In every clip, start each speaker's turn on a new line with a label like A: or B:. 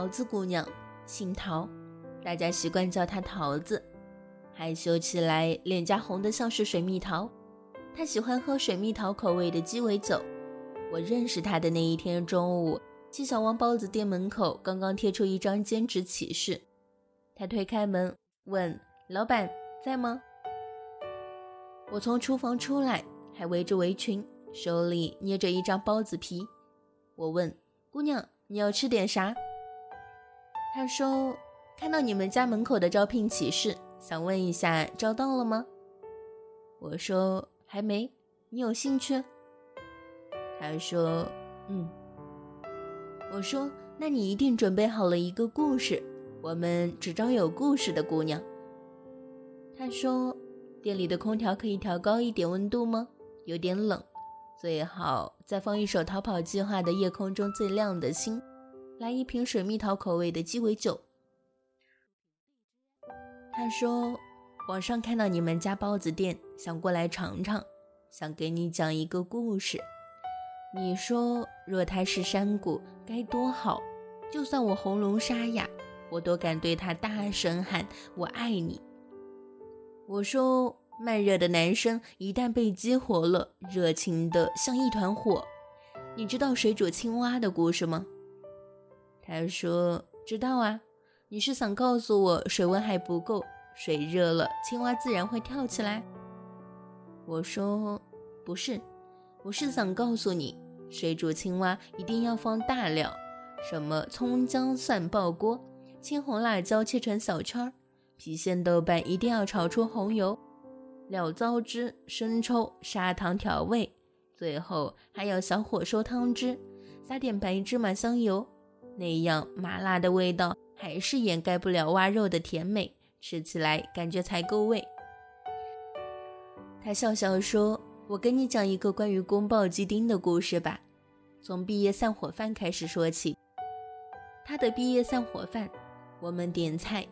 A: 桃子姑娘，姓桃，大家习惯叫她桃子。害羞起来，脸颊红得像是水蜜桃。她喜欢喝水蜜桃口味的鸡尾酒。我认识她的那一天中午，七小王包子店门口刚刚贴出一张兼职启事。她推开门问：“老板在吗？”我从厨房出来，还围着围裙，手里捏着一张包子皮。我问姑娘：“你要吃点啥？”他说：“看到你们家门口的招聘启事，想问一下招到了吗？”我说：“还没。”你有兴趣？他说：“嗯。”我说：“那你一定准备好了一个故事，我们只招有故事的姑娘。”他说。店里的空调可以调高一点温度吗？有点冷，最好再放一首《逃跑计划》的《夜空中最亮的星》，来一瓶水蜜桃口味的鸡尾酒。他说，网上看到你们家包子店，想过来尝尝，想给你讲一个故事。你说，若他是山谷，该多好！就算我喉咙沙哑，我都敢对他大声喊：“我爱你。”我说，慢热的男生一旦被激活了，热情的像一团火。你知道水煮青蛙的故事吗？他说知道啊。你是想告诉我水温还不够，水热了，青蛙自然会跳起来？我说不是，我是想告诉你，水煮青蛙一定要放大料，什么葱姜蒜爆锅，青红辣椒切成小圈儿。郫县豆瓣一定要炒出红油，料糟汁、生抽、砂糖调味，最后还要小火收汤汁，撒点白芝麻香油，那样麻辣的味道还是掩盖不了蛙肉的甜美，吃起来感觉才够味。他笑笑说：“我跟你讲一个关于宫爆鸡丁的故事吧，从毕业散伙饭开始说起。他的毕业散伙饭，我们点菜。”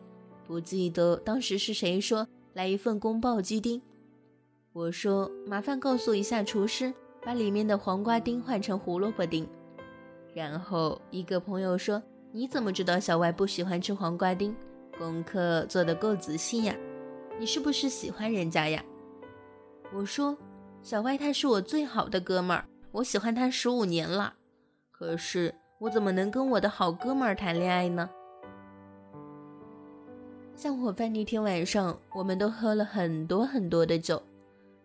A: 不记得当时是谁说来一份宫爆鸡丁，我说麻烦告诉一下厨师，把里面的黄瓜丁换成胡萝卜丁。然后一个朋友说你怎么知道小歪不喜欢吃黄瓜丁？功课做得够仔细呀，你是不是喜欢人家呀？我说小歪他是我最好的哥们儿，我喜欢他十五年了，可是我怎么能跟我的好哥们儿谈恋爱呢？散伙饭那天晚上，我们都喝了很多很多的酒，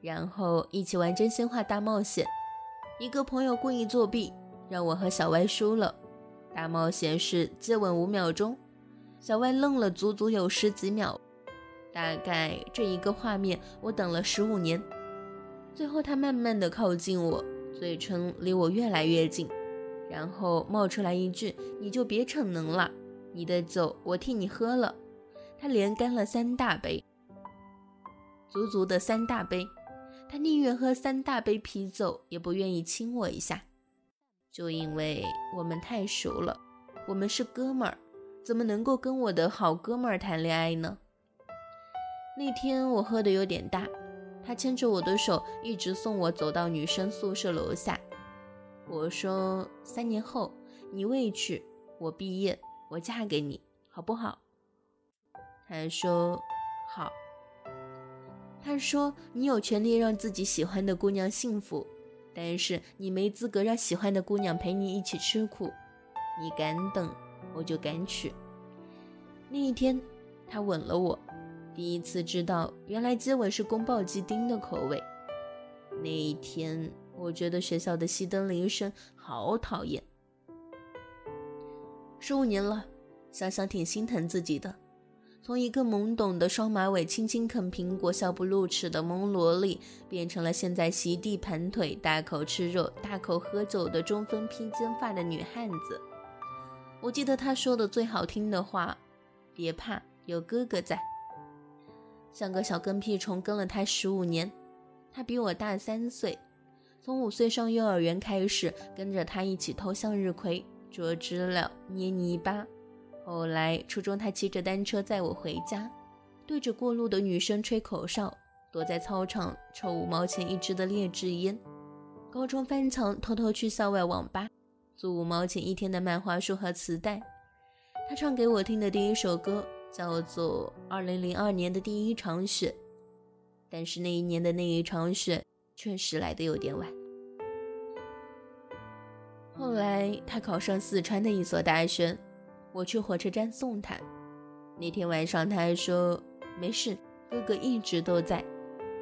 A: 然后一起玩真心话大冒险。一个朋友故意作弊，让我和小歪输了。大冒险是接吻五秒钟，小歪愣了足足有十几秒，大概这一个画面我等了十五年。最后他慢慢的靠近我，嘴唇离我越来越近，然后冒出来一句：“你就别逞能了，你的酒我替你喝了。”他连干了三大杯，足足的三大杯。他宁愿喝三大杯啤酒，也不愿意亲我一下，就因为我们太熟了，我们是哥们儿，怎么能够跟我的好哥们儿谈恋爱呢？那天我喝的有点大，他牵着我的手，一直送我走到女生宿舍楼下。我说：“三年后你未娶，我毕业，我嫁给你，好不好？”他说：“好。”他说：“你有权利让自己喜欢的姑娘幸福，但是你没资格让喜欢的姑娘陪你一起吃苦。你敢等，我就敢娶。”那一天，他吻了我，第一次知道原来接吻是宫爆鸡丁的口味。那一天，我觉得学校的熄灯铃声好讨厌。十五年了，想想挺心疼自己的。从一个懵懂的双马尾、轻轻啃苹果、笑不露齿的萌萝莉，变成了现在席地盘腿、大口吃肉、大口喝酒的中分披肩发的女汉子。我记得她说的最好听的话：“别怕，有哥哥在。”像个小跟屁虫跟了他十五年，他比我大三岁。从五岁上幼儿园开始，跟着他一起偷向日葵、捉知了、捏泥巴。后来，初中他骑着单车载我回家，对着过路的女生吹口哨，躲在操场抽五毛钱一支的劣质烟。高中翻墙偷偷去校外网吧，租五毛钱一天的漫画书和磁带。他唱给我听的第一首歌叫做《2002年的第一场雪》，但是那一年的那一场雪确实来的有点晚。后来他考上四川的一所大学，我去火车站送他。那天晚上他还说：“没事，哥哥一直都在。”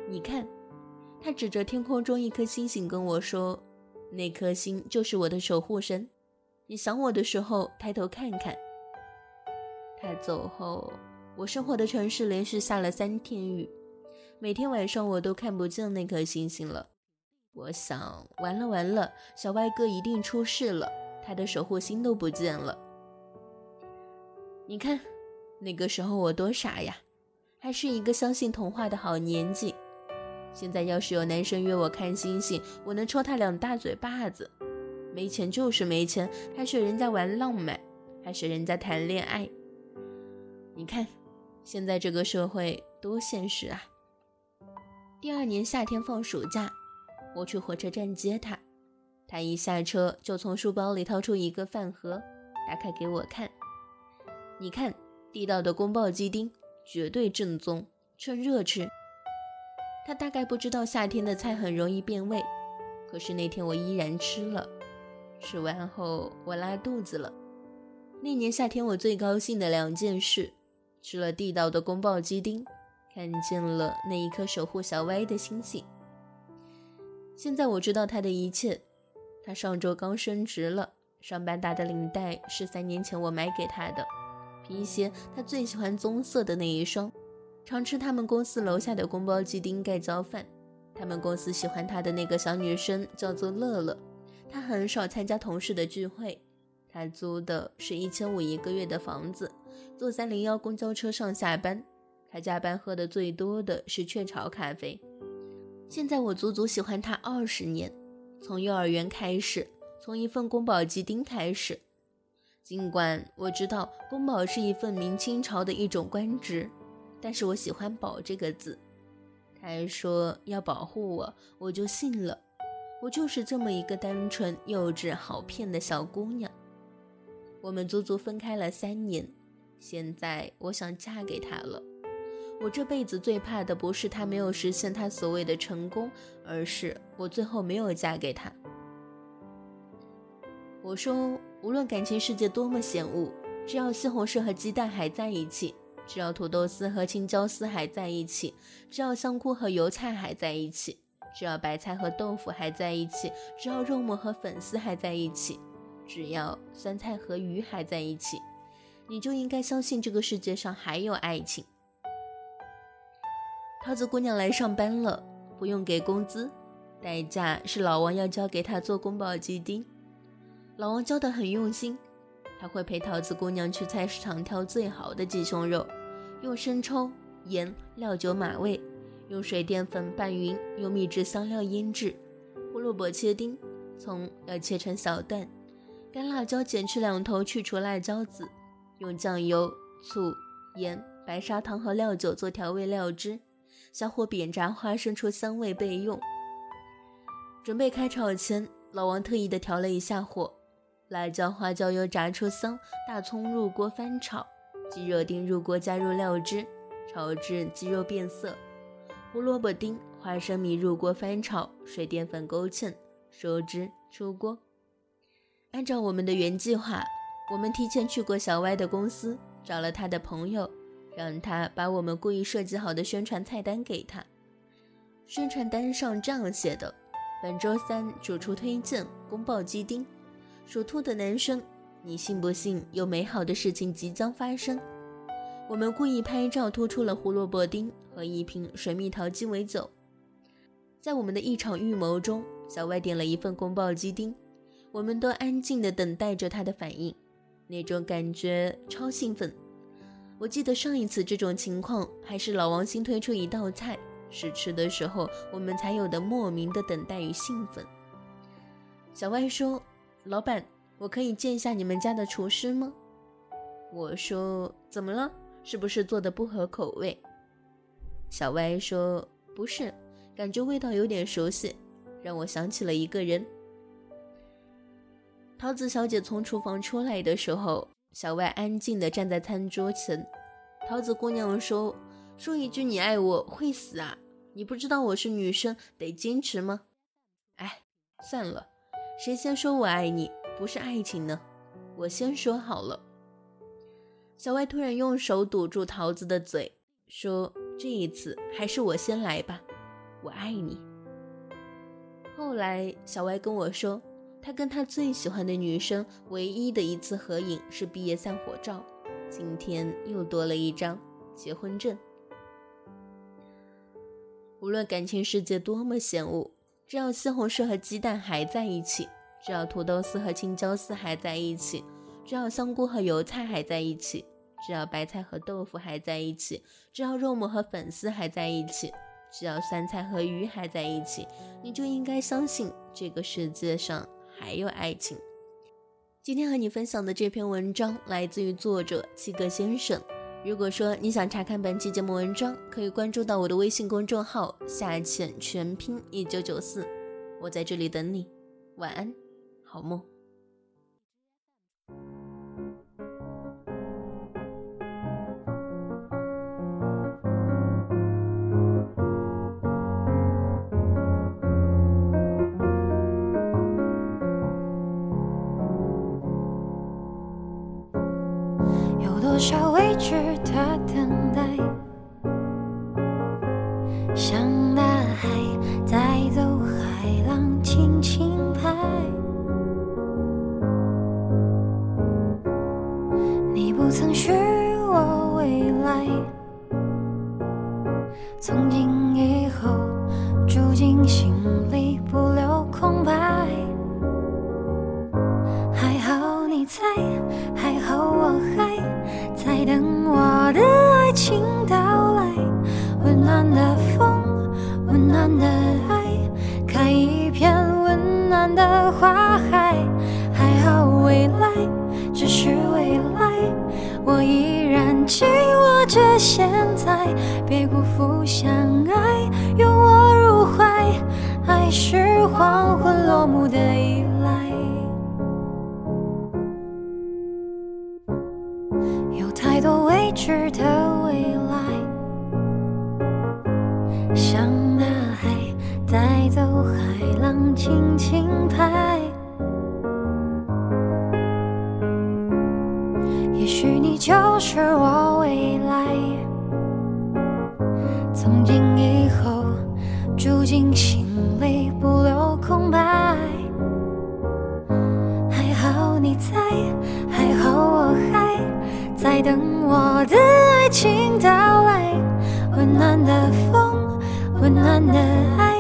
A: 你看，他指着天空中一颗星星跟我说：“那颗星就是我的守护神。你想我的时候，抬头看看。”他走后，我生活的城市连续下了三天雨，每天晚上我都看不见那颗星星了。我想，完了完了，小外哥一定出事了，他的守护星都不见了。你看，那个时候我多傻呀，还是一个相信童话的好年纪。现在要是有男生约我看星星，我能抽他两大嘴巴子。没钱就是没钱，还是人家玩浪漫，还是人家谈恋爱。你看，现在这个社会多现实啊！第二年夏天放暑假，我去火车站接他，他一下车就从书包里掏出一个饭盒，打开给我看。你看，地道的宫爆鸡丁，绝对正宗，趁热吃。他大概不知道夏天的菜很容易变味，可是那天我依然吃了。吃完后我拉肚子了。那年夏天我最高兴的两件事。吃了地道的宫爆鸡丁，看见了那一颗守护小歪的星星。现在我知道他的一切。他上周刚升职了，上班打的领带是三年前我买给他的，皮鞋他最喜欢棕色的那一双。常吃他们公司楼下的宫保鸡丁盖浇饭。他们公司喜欢他的那个小女生叫做乐乐，她很少参加同事的聚会。他租的是一千五一个月的房子。坐三零幺公交车上下班，他加班喝的最多的是雀巢咖啡。现在我足足喜欢他二十年，从幼儿园开始，从一份宫保鸡丁开始。尽管我知道宫保是一份明清朝的一种官职，但是我喜欢“保”这个字。他还说要保护我，我就信了。我就是这么一个单纯、幼稚、好骗的小姑娘。我们足足分开了三年。现在我想嫁给他了。我这辈子最怕的不是他没有实现他所谓的成功，而是我最后没有嫁给他。我说，无论感情世界多么险恶，只要西红柿和鸡蛋还在一起，只要土豆丝和青椒丝还在一起，只要香菇和油菜还在一起，只要白菜和豆腐还在一起，只要肉末和粉丝还在一起，只要酸菜和鱼还在一起。你就应该相信这个世界上还有爱情。桃子姑娘来上班了，不用给工资，代价是老王要教给她做宫保鸡丁。老王教的很用心，他会陪桃子姑娘去菜市场挑最好的鸡胸肉，用生抽、盐、料酒码味，用水淀粉拌匀，用秘制香料腌制。胡萝卜切丁，葱要切成小段，干辣椒剪去两头，去除辣椒籽。用酱油、醋、盐、白砂糖和料酒做调味料汁，小火煸炸花生出香味备用。准备开炒前，老王特意的调了一下火，辣椒、花椒油炸出香，大葱入锅翻炒，鸡肉丁入锅加入料汁，炒至鸡肉变色。胡萝卜丁、花生米入锅翻炒，水淀粉勾芡，收汁出锅。按照我们的原计划。我们提前去过小歪的公司，找了他的朋友，让他把我们故意设计好的宣传菜单给他。宣传单上这样写的：本周三主厨推荐宫爆鸡丁。属兔的男生，你信不信有美好的事情即将发生？我们故意拍照突出了胡萝卜丁和一瓶水蜜桃鸡尾酒。在我们的一场预谋中，小歪点了一份宫爆鸡丁，我们都安静地等待着他的反应。那种感觉超兴奋！我记得上一次这种情况，还是老王新推出一道菜试吃的时候，我们才有的莫名的等待与兴奋。小歪说：“老板，我可以见一下你们家的厨师吗？”我说：“怎么了？是不是做的不合口味？”小歪说：“不是，感觉味道有点熟悉，让我想起了一个人。”桃子小姐从厨房出来的时候，小歪安静地站在餐桌前。桃子姑娘说：“说一句你爱我会死啊？你不知道我是女生，得矜持吗？”哎，算了，谁先说我爱你不是爱情呢？我先说好了。小外突然用手堵住桃子的嘴，说：“这一次还是我先来吧，我爱你。”后来，小外跟我说，他跟他最喜欢的女生唯一的一次合影是毕业散伙照，今天又多了一张结婚证。无论感情世界多么险恶，只要西红柿和鸡蛋还在一起，只要土豆丝和青椒丝还在一起，只要香菇和油菜还在一起。只要白菜和豆腐还在一起，只要肉末和粉丝还在一起，只要酸菜和鱼还在一起，你就应该相信这个世界上还有爱情。今天和你分享的这篇文章来自于作者七个先生。如果说你想查看本期节目文章，可以关注到我的微信公众号“下潜全拼一九九四”，我在这里等你。晚安，好梦。
B: 少未知的等待，像大海带走，海浪轻轻拍。你不曾许我未来，从今我依然紧握着现在，别辜负相爱，拥我入怀。爱是黄昏落幕的依赖。有太多未知的是我未来，从今以后住进心里，不留空白。还好你在，还好我还在等。我的爱情到来，温暖的风，温暖的爱，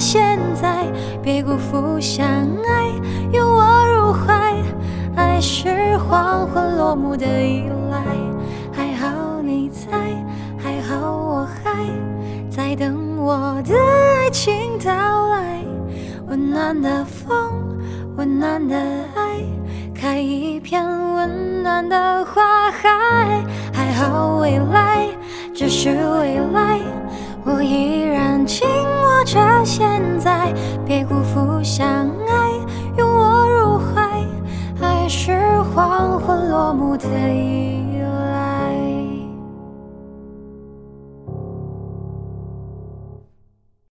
B: 现在，别辜负相爱，拥我入怀。爱是黄昏落幕的依赖，还好你在，还好我还在等。我的爱情到来，温暖的风，温暖的爱，开一片温暖的花海。还好未来只是未来，我依然紧着现在，别辜负相爱，拥我入怀。爱是黄昏落幕的。